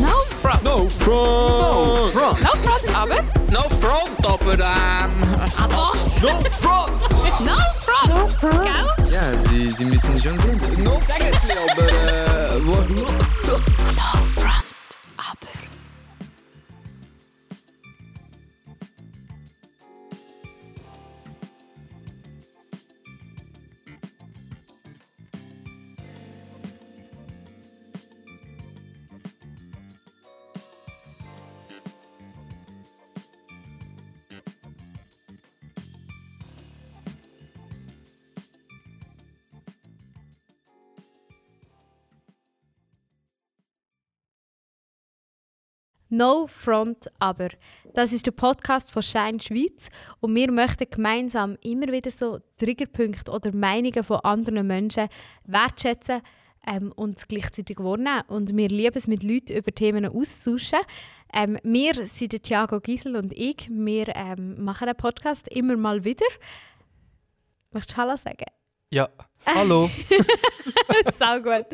No front. No front! No front! No front, aber. Ah, no front, aber ähm... Aber. No front! No front. No front! Gell? Ja, Sie, Sie müssen schon sehen, das ist No Sägetli, aber äh... Wo, No front, No Front aber. Das ist der Podcast von Shine Schweiz und wir möchten gemeinsam immer wieder so Triggerpunkte oder Meinungen von anderen Menschen wertschätzen ähm, und gleichzeitig wahrnehmen. Und wir lieben es, mit Leuten über Themen auszutauschen. Ähm, wir sind der Thiago Giesel und ich. Wir ähm, machen den Podcast immer mal wieder. Möchtest du Hallo sagen? Ja, hallo. Sau gut.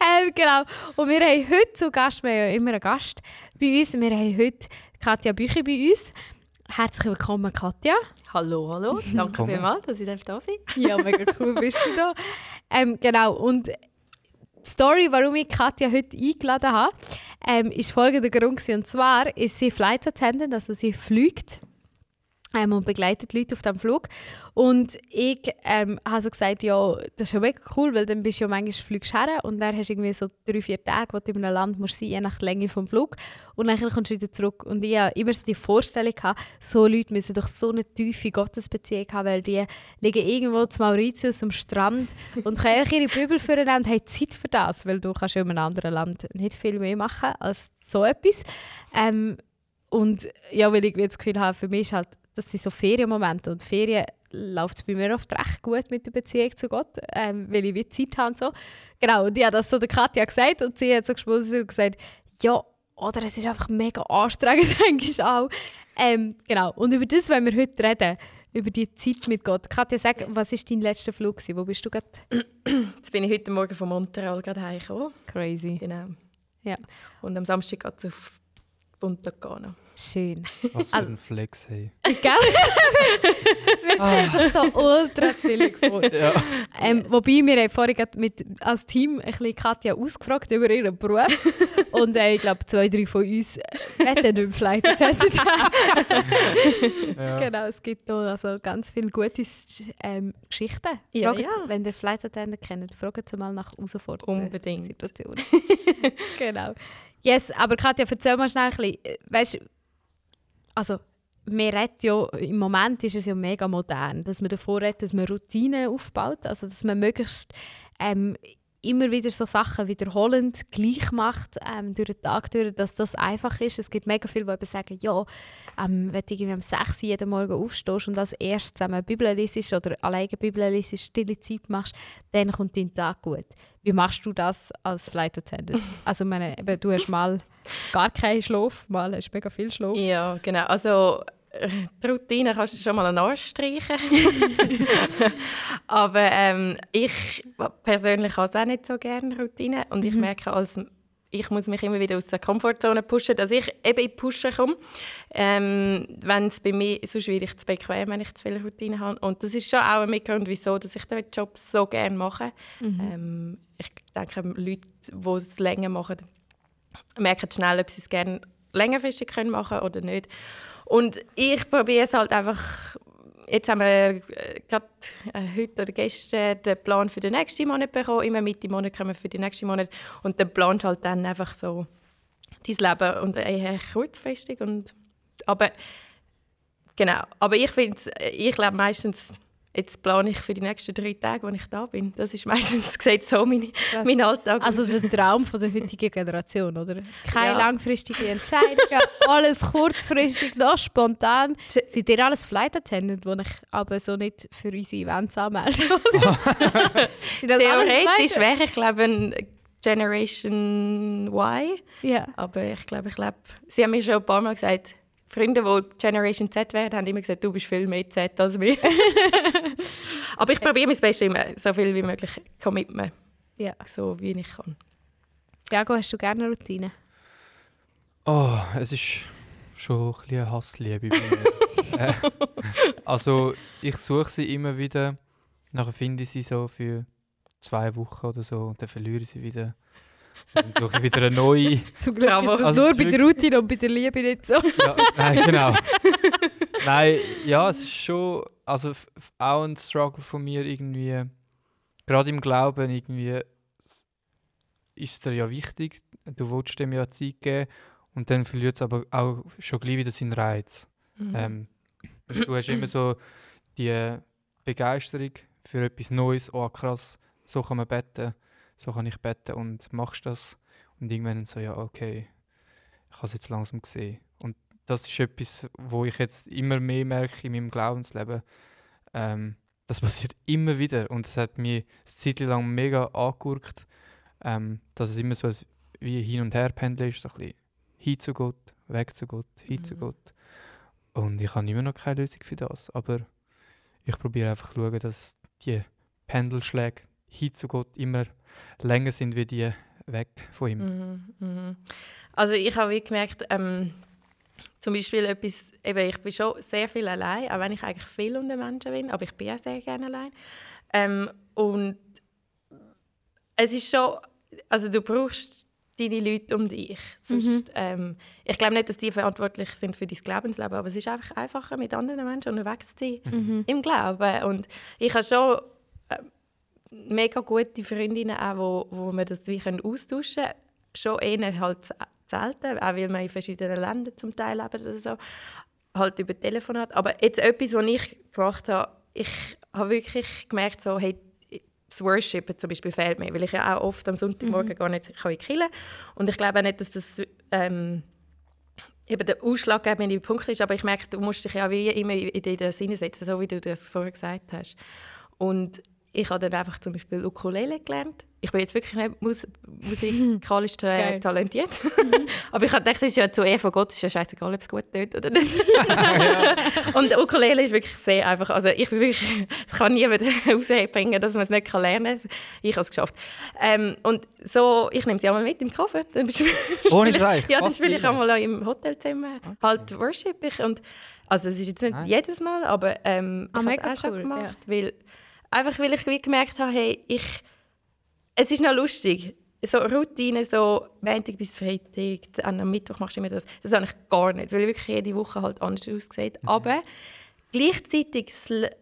Ähm, genau. Und wir haben heute zu Gast, wir haben ja immer einen Gast bei uns. Wir haben heute Katja Büchi bei uns. Herzlich willkommen, Katja. Hallo, hallo. Danke vielmals, dass ich da sein Ja, mega cool bist du da. Ähm, genau. Und die Story, warum ich Katja heute eingeladen habe, ähm, ist folgender Grund. gewesen. Und zwar ist sie Flight Attendant, also sie fliegt ähm, und begleitet Leute auf dem Flug. Und ich ähm, habe so gesagt, ja, das ist ja mega cool, weil dann bist du ja manchmal fliegst her und dann hast du irgendwie so drei, vier Tage, wo du in einem Land musst sein, je nach Länge vom Flug. Und dann kommst du wieder zurück. Und ich hatte immer so die Vorstellung, gehabt, so Leute müssen doch so eine tiefe Gottesbeziehung haben, weil die liegen irgendwo zu Mauritius am Strand und können einfach ihre Bibel führen und haben Zeit für das, weil du kannst ja in einem anderen Land nicht viel mehr machen als so etwas. Ähm, und ja, weil ich das Gefühl habe, für mich ist halt, das sind so Ferienmomente und Ferien läuft es bei mir oft recht gut mit der Beziehung zu Gott, ähm, weil ich wie Zeit habe und so. Genau, und ich habe das so der Katja gesagt und sie hat so geschmunzelt und gesagt, ja, oder es ist einfach mega anstrengend, denke ich auch. Ähm, genau, und über das wollen wir heute reden, über die Zeit mit Gott. Katja, sag, was war dein letzter Flug? gewesen? Wo bist du gerade? Jetzt bin ich heute Morgen von Montreal gerade heimgekommen. Crazy. Genau. Ja. Und am Samstag geht es auf Punta Cana. Schön. Was für Also- ein Flex, hey. Gell? wir stellen sich so ultra chillig vor. Ja. Ähm, wobei wir haben vorhin gerade mit, als Team ein bisschen Katja ausgefragt über ihren Beruf. Und äh, ich glaube, zwei, drei von uns hätten nicht Flight Attendant ja. Genau, es gibt noch also ganz viele gute ähm, Geschichten. Ja, Fragt, ja. Wenn ihr Flight Attendant kennt, fragt sie mal nach herausfordernden Unbedingt. Situationen. genau. Yes, aber Katja, erzähl mal schnell ein bisschen, äh, weißt, also wir reden ja, im Moment ist es ja mega modern, dass man davor redet, dass man Routinen aufbaut, also dass man möglichst ähm, immer wieder so Sachen wiederholend gleich macht ähm, durch den Tag durch, dass das einfach ist. Es gibt mega viele, die eben sagen, ja, ähm, wenn du irgendwie um 6 Uhr jeden Morgen aufstehst und als erstes zusammen Bibel liest oder alleine eine Bibel liest, stille Zeit machst, dann kommt dein Tag gut. Wie machst du das als Flight Attendant? also meine, eben, du hast mal gar keinen Schlaf, mal hast du mega viel Schlaf. Ja, genau. Also die Routine kannst du schon mal anstreichen. Aber ähm, ich persönlich habe es auch nicht so gerne, Routine. Und ich merke, als ich muss mich immer wieder aus der Komfortzone pushen, dass ich eben in die Pushen komme. Ähm, wenn es bei mir, werde ich zu bequem, wenn ich zu viele Routine habe. Und das ist schon auch ein Mitgrund, wieso dass ich den Job so gerne mache. Ähm, ich denke, Leute, die es länger machen, merken schnell, ob sie es gerne längerfristig können machen oder nicht. Und ich probiere es halt einfach. Jetzt haben wir äh, gerade äh, heute oder gestern den Plan für den nächsten Monat bekommen. Immer Mitte Monat kommen wir für den nächsten Monat. Und dann planst du halt dann einfach so dein Leben und eher kurzfristig. Und, aber genau. Aber ich finde, ich lebe meistens. Jetzt plane ich für die nächsten drei Tage, wo ich da bin. Das ist meistens sieht so meine, mein Alltag. Also der Traum von der heutigen Generation, oder? Keine Ja. langfristigen Entscheidungen, alles kurzfristig, noch spontan. Seid ihr alles Flight Attendant, die ich aber so nicht für unsere Events anmelde? Sind Theoretisch wäre ich glaube ein Generation Y. Ja. Aber ich glaube, ich lebe. Sie haben mir schon ein paar Mal gesagt, Freunde, die Generation Z werden, haben immer gesagt, du bist viel mehr Z als wir. Aber ich probiere mein Bestes immer, so viel wie möglich Commitment, ja. so wie ich kann. Jago, hast du gerne eine Routine? Oh, es ist schon ein bisschen eine Hassliebe bei mir. äh, also ich suche sie immer wieder, nachher finde ich sie so für zwei Wochen oder so und dann verliere ich sie wieder. Dann suche ich wieder eine neue. Zum Glück Bravo. ist das Also nur bei der Routine und bei der Liebe nicht so. Ja, nein, genau. nein, ja, es ist schon, also auch ein Struggle von mir irgendwie, gerade im Glauben irgendwie, ist es dir ja wichtig, du willst dem ja Zeit geben und dann verliert es aber auch schon gleich wieder seinen Reiz. Mhm. Ähm, du hast immer so die Begeisterung für etwas Neues, oh krass, so kann man beten, so kann ich beten und machst das und irgendwann so, ja okay, ich habe es jetzt langsam gesehen. Und das ist etwas, wo ich jetzt immer mehr merke in meinem Glaubensleben. Ähm, das passiert immer wieder und es hat mich eine Zeit lang mega angeguckt, ähm, dass es immer so ein, wie hin und her pendeln ist, so ein bisschen hin zu Gott, weg zu Gott, hin zu Mhm. Gott. Und ich habe immer noch keine Lösung für das, aber ich probiere einfach zu schauen, dass die Pendelschläge hin zu Gott immer länger sind wie die weg von ihm. Mhm, mhm. Also ich habe wie gemerkt, ähm, zum Beispiel etwas, eben, ich bin schon sehr viel allein, auch wenn ich eigentlich viel unter Menschen bin, aber ich bin auch sehr gerne allein. Ähm, und es ist schon, also du brauchst deine Leute um dich. Sonst, ähm, ich glaube nicht, dass die verantwortlich sind für dein Glaubensleben, aber es ist einfach einfacher, mit anderen Menschen unterwegs zu sein Mhm. im Glauben. Und ich habe schon äh, mega gute Freundinnen, auch, wo, wo wir das wie können austauschen können. Schon eher halt selten, auch weil wir in verschiedenen Ländern zum Teil leben oder so. Halt über Telefonat. Aber jetzt etwas, was ich gemacht habe, ich habe wirklich gemerkt, so, hey, das Worshipen zum Beispiel fehlt mir, weil ich ja auch oft am Sonntagmorgen gar nicht kann in die Kirche Und ich glaube auch nicht, dass das ähm, eben der ausschlaggebende Punkt ist, aber ich merke, du musst dich ja wie immer in in das hineinsetzen, so wie du das vorher gesagt hast. Und ich habe dann einfach zum Beispiel Ukulele gelernt. Ich bin jetzt wirklich nicht mus musikalisch Geil. talentiert. aber ich habe gedacht, das ist ja zu Ehr von Gott, es ist ja scheißegal, ob es gut tönt oder nicht. Und Ukulele ist wirklich sehr einfach. Also ich bin wirklich, es kann niemand rausbringen, dass man es nicht lernen kann. Ich habe es geschafft. Ähm, und so, ich nehme sie einmal mit im Koffer. Dann Ohne ich- Dreieck? Ja, das Was spiele ich für einmal auch im Hotelzimmer. Halt worship ich. Und, also es ist jetzt nicht Nice. jedes Mal, aber ähm, Ah, ich habe mega es auch schon cool, gemacht. Weil, einfach weil ich wie gemerkt habe, hey, ich, es ist noch lustig. So Routine, so Montag bis Freitag, am Mittwoch machst du immer das. Das habe ich gar nicht, weil wirklich jede Woche halt anders aussieht. Aber gleichzeitig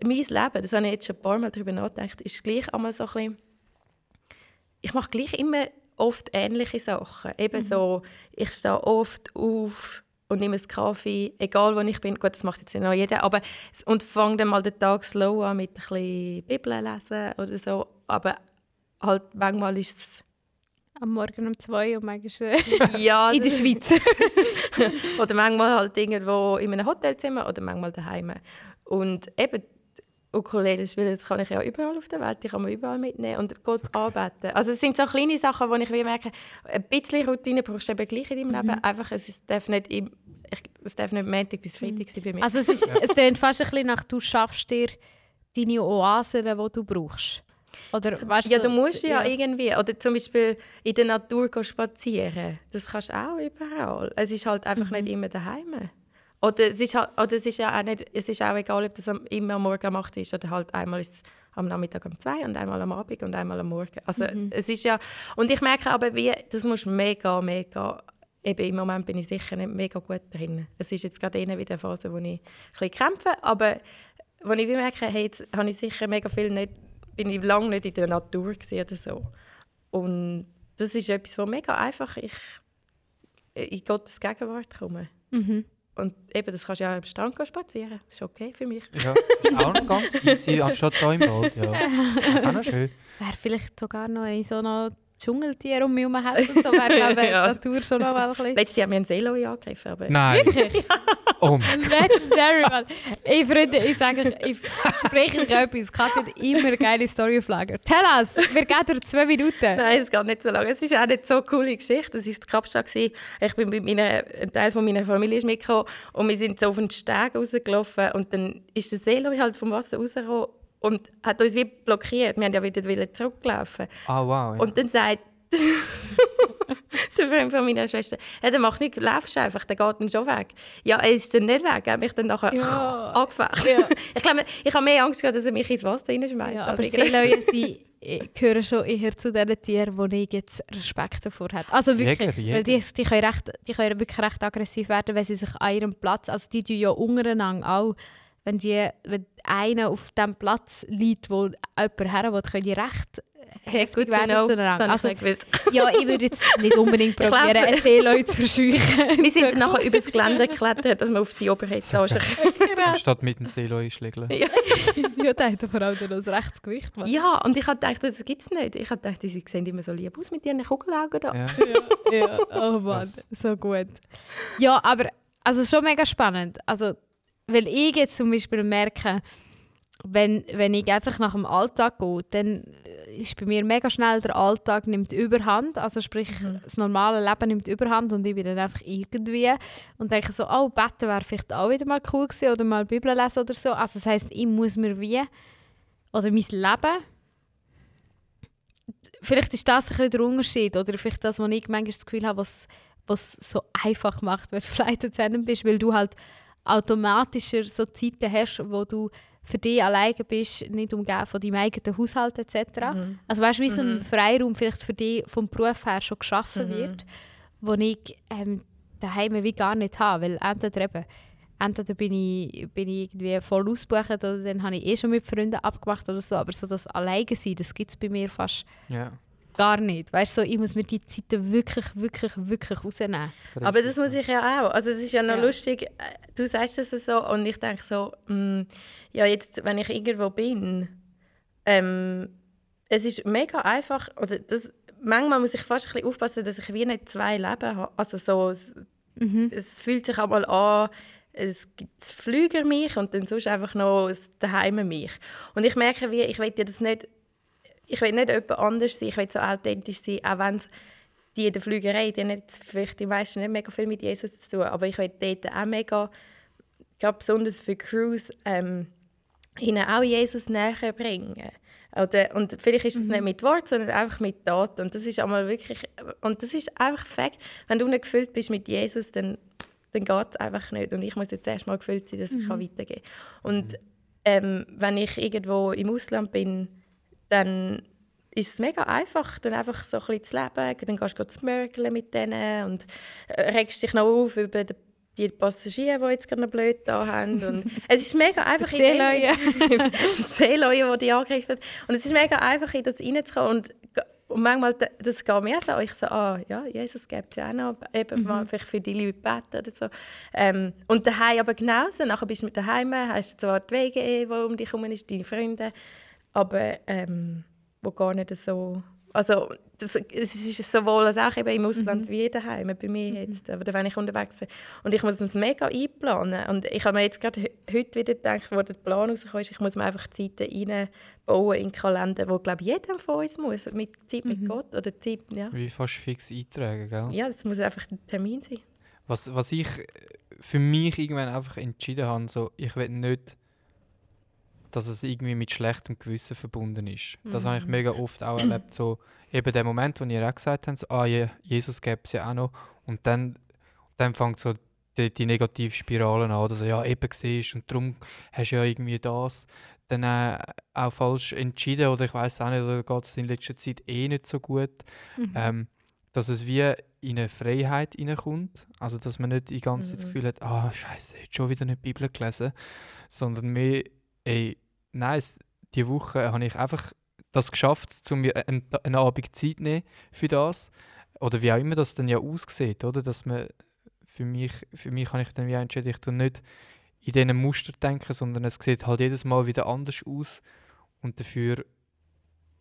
mein Leben, das habe ich jetzt schon ein paar Mal darüber nachgedacht, ist gleich einmal so ein bisschen, ich mache gleich immer oft ähnliche Sachen. Eben so, ich stehe oft auf und nehme einen Kaffee, egal wo ich bin. Gut, das macht jetzt nicht noch jeder, aber und fange dann mal den Tag slow an mit ein bisschen Bibel lesen oder so. Aber halt manchmal ist es Am Morgen um zwei und manchmal äh, ja, in der Schweiz. oder manchmal halt irgendwo in einem Hotelzimmer oder manchmal daheim. Und eben Ukulele spielen, das kann ich ja überall auf der Welt, die kann man überall mitnehmen und Gott anbeten. Also es sind so kleine Sachen, wo ich wie merke, ein bisschen Routine brauchst du eben gleich in deinem Leben. Einfach, es ist- darf nicht, im, ich, es darf nicht Montag bis Freitag sein bei mir. Also es, ist, es klingt fast ein bisschen nach, du schaffst dir deine Oasen, die du brauchst. Oder, weißt ja, du musst ja, irgendwie. Oder zum Beispiel in der Natur spazieren. Das kannst du auch überall. Es ist halt einfach nicht immer daheim. Oder es ist, halt, oder es ist ja auch nicht, es ist auch egal, ob das immer am Morgen um 8 ist oder halt einmal ist am Nachmittag um 2 und einmal am Abend und einmal am Morgen. Also es ist ja, und ich merke aber, wie, das muss mega, mega, eben im Moment bin ich sicher nicht mega gut drin. Es ist jetzt gerade wieder eine Phase, wo ich ein bisschen kämpfe, aber wo ich merke, hey, jetzt habe ich sicher mega viel nicht, bin ich lange nicht in der Natur oder so. Und das ist etwas, was mega einfach ich in Gottes Gegenwart komme. Mhm. Und eben, das kannst du ja am Strand spazieren. Das ist okay für mich. Ja, ist auch noch ganz easy, anstatt da im Wald. Ja. Auch noch schön. Wäre vielleicht sogar noch ein so noch Dschungeltier um mich herum hätte. So wäre glaube ich Ja. die Natur schon noch mal ein bisschen... Letztes Jahr haben wir einen Seeloi angegriffen, aber Nein. Oh mein Legendary, Mann. Ey, Freunde, ich sage euch, ich spreche euch etwas. Katja hat immer eine geile Story auf Lager. Tell us, wir gehen durch zwei Minuten. Nein, es geht nicht so lange. Es ist auch nicht so eine coole Geschichte. Es war die Kapstadt. Ich bin mit meiner, ein Teil von meiner Familie ist mitgekommen und wir sind so auf den Steg rausgelaufen und dann ist der Seeloi halt vom Wasser rausgekommen und hat uns wie blockiert. Wir haben ja wieder wollen zurücklaufen. Ah, wow. Ja. Und dann sagt der Freund von meiner Schwester, ja, der macht nichts, laufst einfach, der geht dann schon weg. Ja, er ist dann nicht weg, er hat mich dann nachher Ja. angefacht. Ja. Ich glaube, ich habe mehr Angst gehabt, dass er mich ins Wasser reinschmeißt. Ja, aber Seeleuen sie äh, gehören schon eher zu den Tieren, wo ich jetzt Respekt davor habe. Also wirklich, Jäger, Jäger. weil die, die, können recht, die können wirklich recht aggressiv werden, wenn sie sich an ihrem Platz, also die tun ja untereinander auch, wenn, die, wenn einer auf dem Platz liegt, wo jemand her will, können die recht heftig werden know. Das zueinander. habe Also, ja, ich würde jetzt nicht unbedingt probieren, eine Seeleue zu verscheuchen. Wir sind nachher über das Gelände geklettert, dass wir auf die obere Etage Anstatt mit dem Seeloi schlägeln. ja, der hat vor allem noch ein rechtes Gewicht. Mann. Ja, und ich habe gedacht, das gibt es nicht. Ich habe gedacht, sie sehen immer so lieb aus mit ihren Kugelaugen da. Ja. ja, oh Mann, Was? so gut. Ja, aber also schon mega spannend. Also, weil ich jetzt zum Beispiel merke, wenn, wenn ich einfach nach dem Alltag gehe, dann ist bei mir mega schnell der Alltag nimmt Überhand. Also sprich, das normale Leben nimmt Überhand und ich bin dann einfach irgendwie und denke so, oh, Betten wäre vielleicht auch wieder mal cool gewesen oder mal Bibel lesen oder so. Also das heisst, ich muss mir wie, oder mein Leben vielleicht ist das ein bisschen der Unterschied oder vielleicht das, was ich manchmal das Gefühl habe, was was so einfach macht, wenn du Flight Attendant bist, weil du halt automatischer so Zeiten hast, wo du für dich alleine bist, nicht umgeben von deinem eigenen Haushalt etc. Mhm. Also weißt du, wie so ein Mhm. Freiraum vielleicht für dich vom Beruf her schon geschaffen Mhm. wird, wo ich ähm, daheim wie gar nicht habe, weil entweder eben entweder bin ich, bin ich irgendwie voll ausgebucht oder dann habe ich eh schon mit Freunden abgemacht oder so, aber so das Alleine sein, das gibt es bei mir fast Ja. Gar nicht. Weißt du, so, ich muss mir die Zeiten wirklich, wirklich, wirklich rausnehmen. Aber das muss ich ja auch. Also es ist ja noch Ja. lustig, äh, du sagst das so und ich denke so, mm, ja jetzt, wenn ich irgendwo bin, ähm, es ist mega einfach, oder das, manchmal muss ich fast ein bisschen aufpassen, dass ich wie nicht zwei Leben habe. Also so, es, Mhm. es fühlt sich einmal an, es gibt das Flüger mich und dann sonst einfach noch das Daheim mich. Und ich merke, wie, ich will ja das nicht, ich will nicht jemand anders sein, ich will so authentisch sein, auch wenn es die in der Flügerei, die haben nicht, vielleicht die meisten nicht mega viel mit Jesus zu tun, aber ich will dort auch mega, gerade besonders für Crews, ähm, ihnen auch Jesus näher bringen. Oder, und vielleicht ist es nicht mit Wort, sondern einfach mit Taten. Und das ist einmal wirklich, und das ist einfach Fakt. Wenn du nicht gefüllt bist mit Jesus, dann, dann geht es einfach nicht. Und ich muss jetzt erst mal gefüllt sein, dass ich kann weitergehen kann. Und ähm, wenn ich irgendwo im Ausland bin, dann ist es mega einfach, dann einfach so ein bisschen zu leben. Dann gehst du smörgeln mit denen und äh, regst dich noch auf über die, die Passagiere, die jetzt gerade blöd da haben. Und es ist mega einfach... in dem- Seeleuen. die Seeleuen, die die angegriffen hat. Und es ist mega einfach, in das reinzukommen. Und, und manchmal, das geht mir so, ich so, ah, ja, Jesus gibt es ja auch noch, eben mal vielleicht für die Leute beten oder so. Ähm, und daheim aber genauso, nachher bist du mit daheim, hast zwar die Wege, die um dich herum sind, deine Freunde, aber ähm, wo gar nicht so... Also das, es ist sowohl als auch eben im Ausland wie daheim, bei mir jetzt, oder wenn ich unterwegs bin. Und ich muss das mega einplanen. Und ich habe mir jetzt gerade he- heute wieder gedacht, wo der Plan rausgekommen ist, ich muss mir einfach Zeiten reinbauen in den Kalender, wo glaube ich jeder von uns muss, mit Zeit mit Gott oder Zeit, ja. Wie fast fix eintragen, gell? Ja, das muss einfach ein Termin sein. Was, was ich für mich irgendwann einfach entschieden habe, so, ich will nicht, dass es irgendwie mit schlechtem Gewissen verbunden ist. Das habe ich mega oft auch erlebt. So, eben der Moment, wo ihr auch gesagt habt, so, ah, Je Jesus gäbe es ja auch noch. Und dann, dann fängt so die, die Negativspirale an. Oder so, ja, eben siehst und darum hast du ja irgendwie das dann äh, auch falsch entschieden. Oder ich weiß auch nicht, oder geht es in letzter Zeit eh nicht so gut. Ähm, dass es wie in eine Freiheit hineinkommt. Also, dass man nicht die ganze Zeit das Gefühl hat, ah, Scheiße, jetzt schon wieder nicht die Bibel gelesen. Sondern mehr, ey, nein, es- die Woche habe ich einfach das geschafft, um mir einen, einen Abend Zeit zu nehmen für das. Oder wie auch immer das dann ja aussieht, oder? Dass man für mich, für mich habe ich dann wie entschieden, ich nicht in diesen Muster denken, sondern es sieht halt jedes Mal wieder anders aus. Und dafür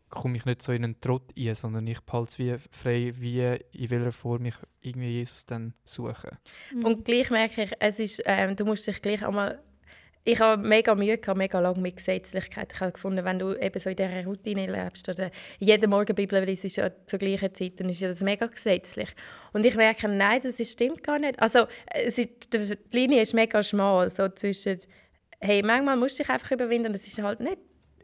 komme ich nicht so in einen Trott ein, sondern ich behalte es wie frei, wie in welcher Form ich irgendwie Jesus dann suche. Und gleich merke ich, es ist, ähm, du musst dich gleich einmal... Ich habe mega Mühe gehabt, mega lange mit Gesetzlichkeit. Ich habe gefunden, wenn du eben so in dieser Routine lebst oder jeden Morgen Bibel liest ja zur gleichen Zeit, dann ist ja das mega gesetzlich. Und ich merke, nein, das ist, stimmt gar nicht. Also ist, die Linie ist mega schmal, so zwischen, hey, manchmal musst du dich einfach überwinden, das ist halt nicht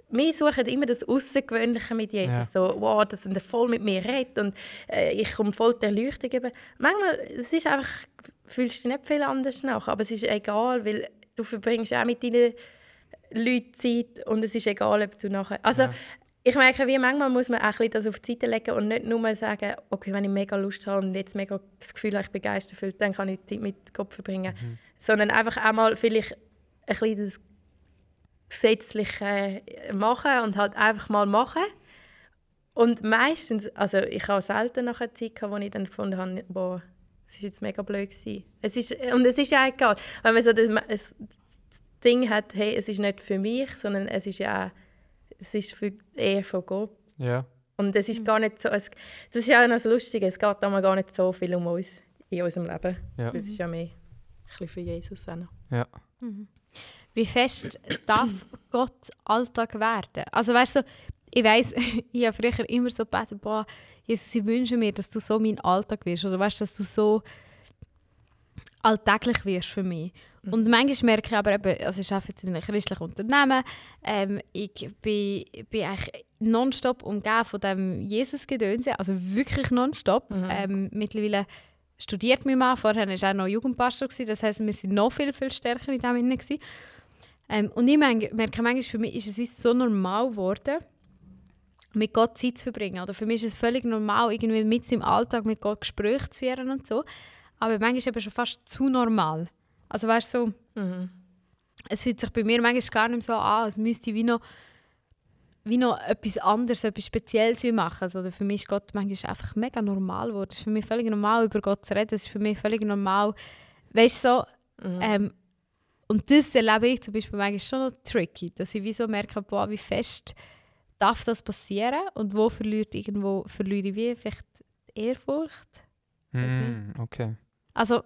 wir suchen immer das Außergewöhnliche mit Jesus. Ja. So, wow, dass er voll mit mir redet und äh, ich komme voll die Erleuchtung über. Manchmal es ist einfach, fühlst du nicht viel anders nach, aber es ist egal, weil du verbringst auch mit deinen Leuten Zeit und es ist egal, ob du nachher... Also, Ja. ich merke, wie manchmal muss man auch das auf die Seite legen und nicht nur sagen, okay, wenn ich mega Lust habe und jetzt mega das Gefühl habe, ich bin geisterfüllt, dann kann ich Zeit mit Gott verbringen. Sondern einfach auch mal vielleicht ein bisschen das Gesetzliche machen und halt einfach mal machen. Und meistens, also ich habe selten nach einer Zeit gehabt, wo ich dann gefunden habe, boah, es ist jetzt mega blöd gewesen. Es ist, und es ist ja egal, wenn man so das, das Ding hat, hey, es ist nicht für mich, sondern es ist ja es ist für, eher von Gott. Ja. Und es ist gar nicht so, es, das ist ja auch noch das Lustige, es geht einmal gar nicht so viel um uns in unserem Leben. Ja. Es ist ja mehr ein bisschen für Jesus auch. Ja. Wie fest darf Gott Alltag werden? Also weißt du, ich weiß, ich habe früher immer so gebetet, boah, Jesus, ich wünsche mir, dass du so mein Alltag wirst. Oder weißt dass du so alltäglich wirst für mich. Und manchmal merke ich aber eben, also ich arbeite jetzt in einem christlichen Unternehmen, ähm, ich bin, bin eigentlich nonstop umgeben von dem Jesus-Gedönse, also wirklich nonstop. Ähm, mittlerweile studiert mein Mann, vorher war er auch noch Jugendpastor, gewesen, das heisst, wir sind noch viel, viel stärker in dem gewesen. Ähm, und ich merke, manchmal, für mich ist es wie so normal geworden, mit Gott Zeit zu verbringen. Oder für mich ist es völlig normal, irgendwie mit im Alltag mit Gott Gespräche zu führen und so. Aber manchmal ist es eben schon fast zu normal. Also weißt du, so, Mhm. es fühlt sich bei mir manchmal gar nicht so an, als müsste ich wie noch, wie noch etwas anderes, etwas Spezielles wie machen. Also, für mich ist Gott manchmal einfach mega normal geworden. Es ist für mich völlig normal, über Gott zu reden. Es ist für mich völlig normal, weißt du, so, ähm, und das erlebe ich zum Beispiel manchmal schon noch tricky, dass ich wie so merke, boah, wie fest darf das passieren und wo verliert irgendwo verliere ich wie vielleicht die Ehrfurcht. Mm, okay. Also,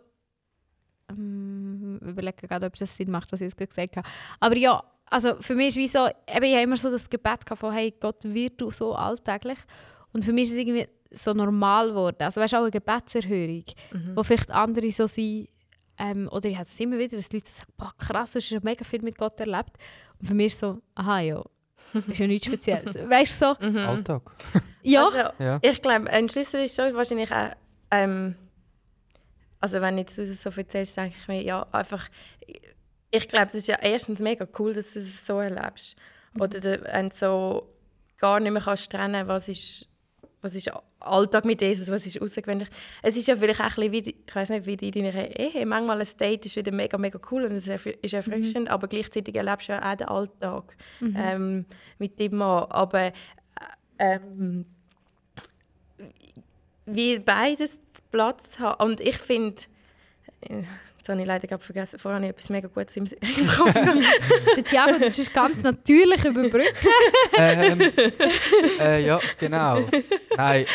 ähm, ich überlege gerade, ob das Sinn macht, was ich jetzt gesagt habe. Aber ja, also für mich ist wie so, eben, ich habe immer so das Gebet gehabt von, hey Gott, wird du so alltäglich? Und für mich ist es irgendwie so normal geworden. Also weißt du, auch eine Gebetserhörung, wo vielleicht andere so sind, ähm, oder ich habe es immer wieder, dass Leute sagen, boah krass, du hast schon mega viel mit Gott erlebt. Und für mich ist so, aha ja, ist ja nichts Spezielles. weißt du so, Mhm. Alltag. ja, Also, Ja. Ich glaube, ein Schlüssel ist schon wahrscheinlich auch, ähm, also wenn jetzt du das so erzählst, denke ich mir, ja, einfach, ich glaube, das ist ja erstens mega cool, dass du es so erlebst. Oder der- wenn du so gar nicht mehr kannst trennen, was ist, was ist Alltag mit Jesus, was ist außergewöhnlich. Es ist ja vielleicht auch ein bisschen wie, ich weiß nicht, wie in deiner Ehe, manchmal ein Date ist wieder mega, mega cool und es ist erf- ist erfrischend, aber gleichzeitig erlebst du ja auch den Alltag ähm, mit dem Mann. Aber äh, ähm, wie beides Platz haben. Und ich finde, äh, jetzt habe ich leider gerade vergessen, vorher habe ich etwas mega Gutes im, im Kopf. der Thiago, das ist ganz natürlich überbrückt. ähm, äh, ja, genau. Nein.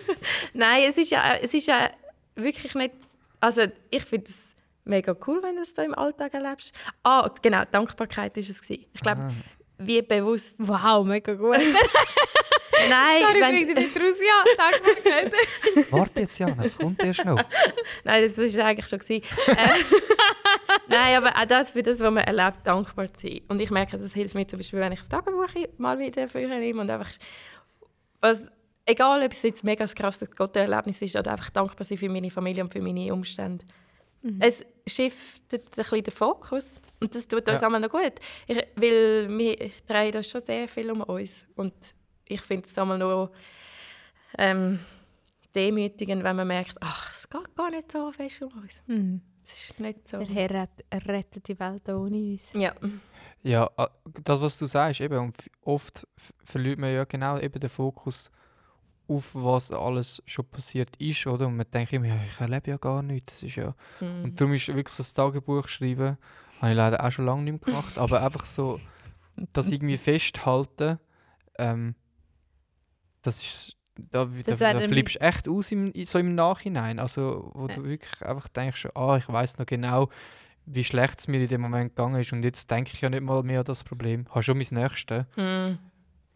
Nein, es ist, ja, es ist ja wirklich nicht. Also, ich finde es mega cool, wenn du es da im Alltag erlebst. Ah, genau, Dankbarkeit war es. gewesen. Ich glaube, Ah. wie bewusst. Wow, mega gut. Nein, Sorry, wenn, bringt nicht raus. Ja, Dankbarkeit. Warte jetzt, Jan, es kommt erst noch. Nein, das war es eigentlich schon. äh, Nein, aber auch das für das, was man erlebt, dankbar zu sein. Und ich merke, das hilft mir zum Beispiel, wenn ich das Tagebuch mal wieder früher nehme und einfach, was, egal ob es jetzt mega ein krasses Gotterlebnis ist oder einfach dankbar sein für meine Familie und für meine Umstände. Es shiftet ein bisschen den Fokus und das tut uns Ja. auch noch gut, ich, weil wir drehen das schon sehr viel um uns und ich finde es einmal nur ähm, demütigend, wenn man merkt, ach, es geht gar nicht so fest um uns. Hm. Es ist nicht so. Der Herr rett- er rettet die Welt auch ohne uns. Ja. Ja, ah, das, was du sagst, eben, oft verliert man ja genau eben den Fokus auf was alles schon passiert ist, oder? Und man denkt immer, ja, ich erlebe ja gar nichts, das ist ja... Mhm. Und darum ist wirklich so das Tagebuch schreiben, habe ich leider auch schon lange nicht mehr gemacht, aber einfach so, das irgendwie festhalten, ähm, das ist... Da, da, Das da, da flippst du echt aus im, so im Nachhinein, also wo Ja. du wirklich einfach denkst, ah, ich weiß noch genau, wie schlecht es mir in dem Moment gegangen ist und jetzt denke ich ja nicht mal mehr an das Problem, habe schon mein Nächstes. Mhm.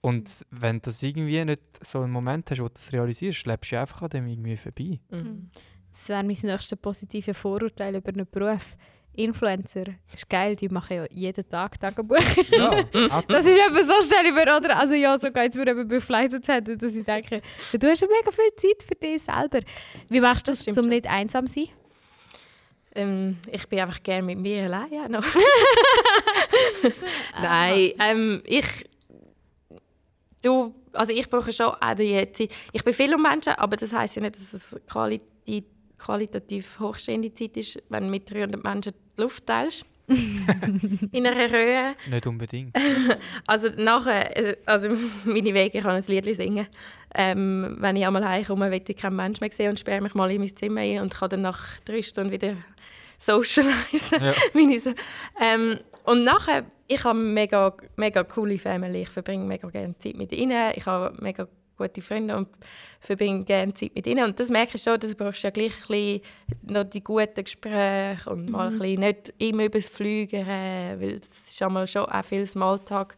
Und wenn du das irgendwie nicht so einen Moment hast, wo du das realisierst, lebst du einfach an dem irgendwie vorbei. Mhm. Das wäre mein nächstes positives Vorurteil über einen Beruf. Influencer ist geil, die machen ja jeden Tag Tagebuch. Ja, Das ist eben so stelle ich mir, oder? Also ja, so geht es mir eben bei Flight-Attendant, dass ich denke, du hast ja mega viel Zeit für dich selber. Wie machst du Das das, um nicht einsam zu sein? Ähm, ich bin einfach gerne mit mir allein. Ja, noch. Nein, ähm, ich. Du, also ich brauche schon auch die Zeit. Ich bin viel um Menschen, aber das heisst ja nicht, dass es qualitativ, qualitativ hochstehende Zeit ist, wenn mit 300 Menschen die Luft teilst. in einer Röhre. nicht unbedingt. Also nachher, äh, also meine Wege, ich kann ein Lied singen. Ähm, wenn ich einmal heimkomme, will ich keinen Menschen mehr sehen und sperre mich mal in mein Zimmer ein und kann dann nach drei Stunden wieder socialisen. Ja. Meine so- ähm, und nachher, ich habe mega, mega coole Family. Ich verbringe mega gerne Zeit mit ihnen. Ich habe mega gute Freunde und verbringe gerne Zeit mit ihnen. Und das merke ich schon, dass du brauchst ja gleich ein noch die guten Gespräche und mal ein bisschen nicht immer über das Fliegen reden, weil das ist einmal schon auch viel Smalltalk.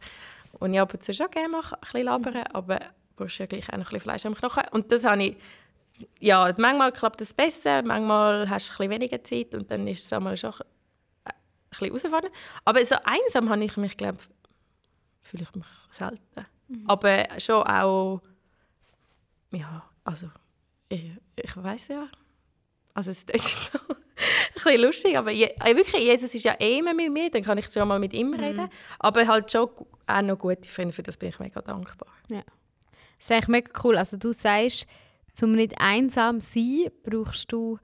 Und ich ab und zu schon gerne mache, ein bisschen labern, aber du brauchst ja gleich auch noch ein bisschen Fleisch am Knochen. Und das habe ich, ja, manchmal klappt es besser, manchmal hast du ein bisschen weniger Zeit und dann ist es einmal schon ein bisschen herausfordernd. Aber so einsam habe ich mich, glaube fühle ich mich selten. Aber schon auch, ja, also, ich, ich weiß ja, also es ist jetzt so ein bisschen lustig, aber je, wirklich, Jesus ist ja eh immer mit mir, dann kann ich schon mal mit ihm reden. Aber halt schon auch noch gute Freunde, für das bin ich mega dankbar. Das ist eigentlich mega cool. Also du sagst, um nicht einsam zu sein, brauchst du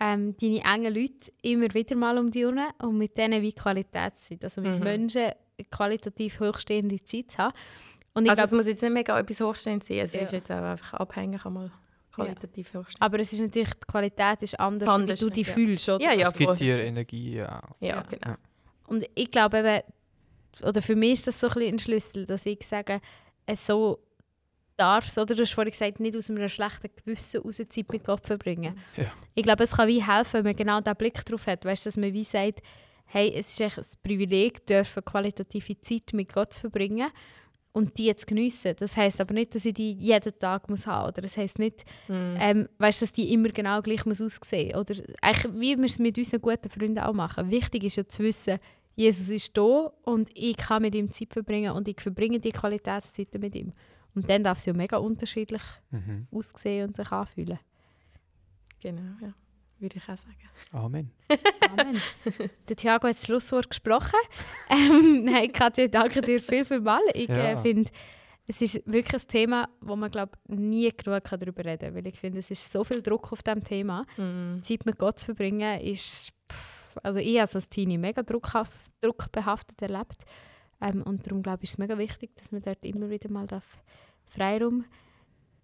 ähm, deine engen Leute immer wieder mal um dich herum und mit denen wie Qualitätszeit. Also mit Mhm. Menschen qualitativ hochstehende Zeit zu haben. Und ich Also es glaube, muss jetzt nicht mega etwas hochstehend sein, es Ja. ist jetzt auch einfach abhängig einmal qualitativ hochstehend. aber es ist natürlich, die Qualität ist anders, Anders, wie du dich ja. fühlst. Oder? Ja, ja, Es gibt dir Energie, ja. Ja, Ja. genau. Und ich glaube eben, oder für mich ist das so ein, bisschen ein Schlüssel, dass ich sage, es so darfst, oder du hast vorhin gesagt, nicht aus einem schlechten Gewissen raus Zeit mit Gott verbringen. Ja. Ich glaube, es kann wie helfen, wenn man genau diesen Blick darauf hat, weißt, dass man wie sagt, hey, es ist echt ein Privileg, dürfen qualitative Zeit mit Gott zu verbringen und die zu geniessen. Das heißt aber nicht, dass ich die jeden Tag muss haben oder das heißt nicht, Mhm. ähm, weißt, dass die immer genau gleich muss aussehen oder eigentlich wie wir es mit unseren guten Freunden auch machen. Wichtig ist ja zu wissen, Jesus ist da und ich kann mit ihm Zeit verbringen und ich verbringe die Qualitätszeiten mit ihm. Und dann darf es ja mega unterschiedlich Mhm. aussehen und sich anfühlen. Genau, ja. Würde ich auch sagen. Amen. Amen. Der Thiago hat das Schlusswort gesprochen. Ähm, nein, Katja, danke dir viel, viel mal. Ich äh, Ja. finde, es ist wirklich ein Thema, wo man glaub, nie genug kann darüber reden kann. Weil ich finde, es ist so viel Druck auf diesem Thema. Mhm. Zeit mit Gott zu verbringen, ist. Pff, also ich habe als Teenie mega druckhaft, druckbehaftet erlebt. Ähm, und darum glaube ich, ist es mega wichtig, dass man dort immer wieder mal darf Freiraum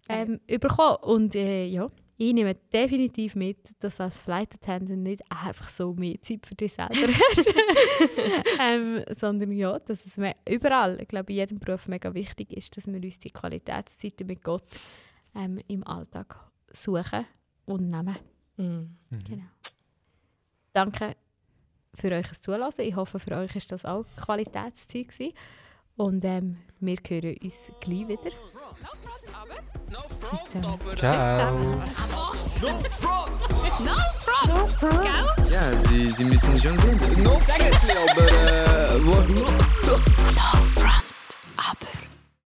ähm, bekommen Und äh, ja, ich nehme definitiv mit, dass als Flight Attendant nicht einfach so mehr Zeit für dich selber hast, ähm, sondern ja, dass es überall, ich glaube in jedem Beruf mega wichtig ist, dass wir uns die Qualitätszeiten mit Gott ähm, im Alltag suchen und nehmen. Mhm. Mhm. Genau. Danke für euch Zuhören. Ich hoffe, für euch ist das auch Qualitätszeit gewesen. Und ähm, wir hören uns gleich wieder. No Tschüss front, zusammen. aber Ciao. no front. Ja, Sie, Sie müssen schon sehen, das ist No Säckli, aber äh, wo...